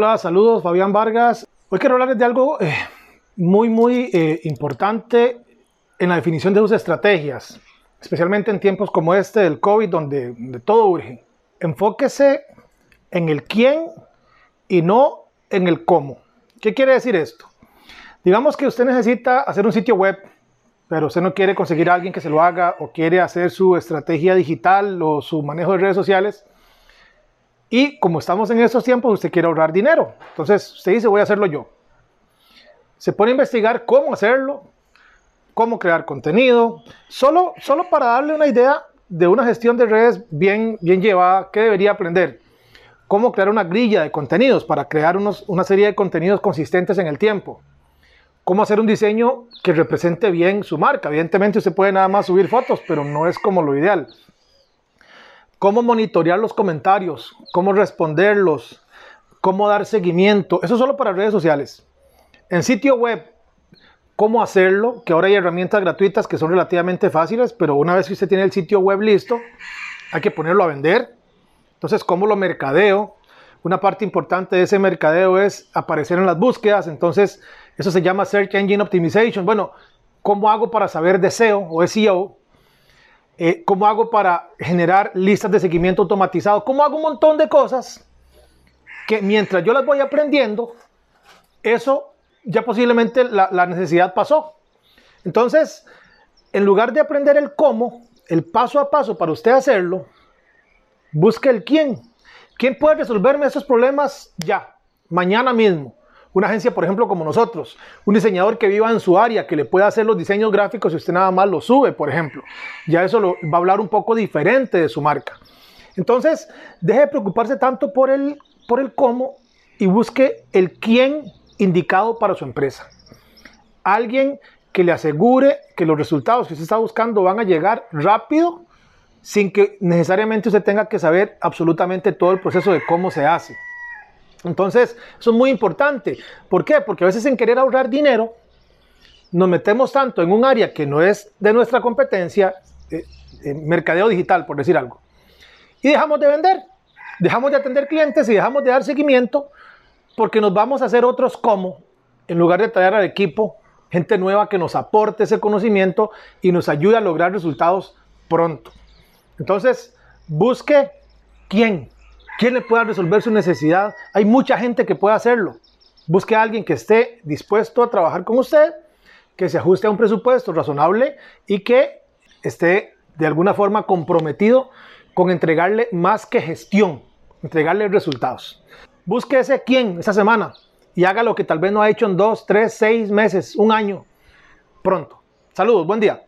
Hola, saludos, Fabián Vargas. Hoy quiero hablarles de algo eh, muy, muy eh, importante en la definición de sus estrategias, especialmente en tiempos como este del COVID, donde, donde todo urge. Enfóquese en el quién y no en el cómo. ¿Qué quiere decir esto? Digamos que usted necesita hacer un sitio web, pero usted no quiere conseguir a alguien que se lo haga o quiere hacer su estrategia digital o su manejo de redes sociales y como estamos en estos tiempos, usted quiere ahorrar dinero. Entonces usted dice, voy a hacerlo yo. Se pone a investigar cómo hacerlo, cómo crear contenido, solo, solo para darle una idea de una gestión de redes bien, bien llevada, ¿qué debería aprender? Cómo crear una grilla de contenidos para crear unos, una serie de contenidos consistentes en el tiempo. Cómo hacer un diseño que represente bien su marca. Evidentemente usted puede nada más subir fotos, pero no es como lo ideal cómo monitorear los comentarios, cómo responderlos, cómo dar seguimiento. Eso solo para redes sociales. En sitio web, cómo hacerlo, que ahora hay herramientas gratuitas que son relativamente fáciles, pero una vez que usted tiene el sitio web listo, hay que ponerlo a vender. Entonces, ¿cómo lo mercadeo? Una parte importante de ese mercadeo es aparecer en las búsquedas, entonces eso se llama Search Engine Optimization. Bueno, ¿cómo hago para saber de SEO o SEO? Eh, cómo hago para generar listas de seguimiento automatizado, cómo hago un montón de cosas que mientras yo las voy aprendiendo, eso ya posiblemente la, la necesidad pasó. Entonces, en lugar de aprender el cómo, el paso a paso para usted hacerlo, busque el quién. ¿Quién puede resolverme esos problemas ya, mañana mismo? Una agencia, por ejemplo, como nosotros, un diseñador que viva en su área, que le pueda hacer los diseños gráficos y usted nada más lo sube, por ejemplo. Ya eso va a hablar un poco diferente de su marca. Entonces, deje de preocuparse tanto por el, por el cómo y busque el quién indicado para su empresa. Alguien que le asegure que los resultados que usted está buscando van a llegar rápido sin que necesariamente usted tenga que saber absolutamente todo el proceso de cómo se hace. Entonces, eso es muy importante. ¿Por qué? Porque a veces en querer ahorrar dinero, nos metemos tanto en un área que no es de nuestra competencia, eh, mercadeo digital, por decir algo, y dejamos de vender, dejamos de atender clientes y dejamos de dar seguimiento porque nos vamos a hacer otros como, en lugar de traer al equipo gente nueva que nos aporte ese conocimiento y nos ayude a lograr resultados pronto. Entonces, busque quién, ¿Quién le pueda resolver su necesidad? Hay mucha gente que puede hacerlo. Busque a alguien que esté dispuesto a trabajar con usted, que se ajuste a un presupuesto razonable y que esté de alguna forma comprometido con entregarle más que gestión, entregarle resultados. Busque ese quién esa semana y haga lo que tal vez no ha hecho en dos, tres, seis meses, un año, pronto. Saludos, buen día.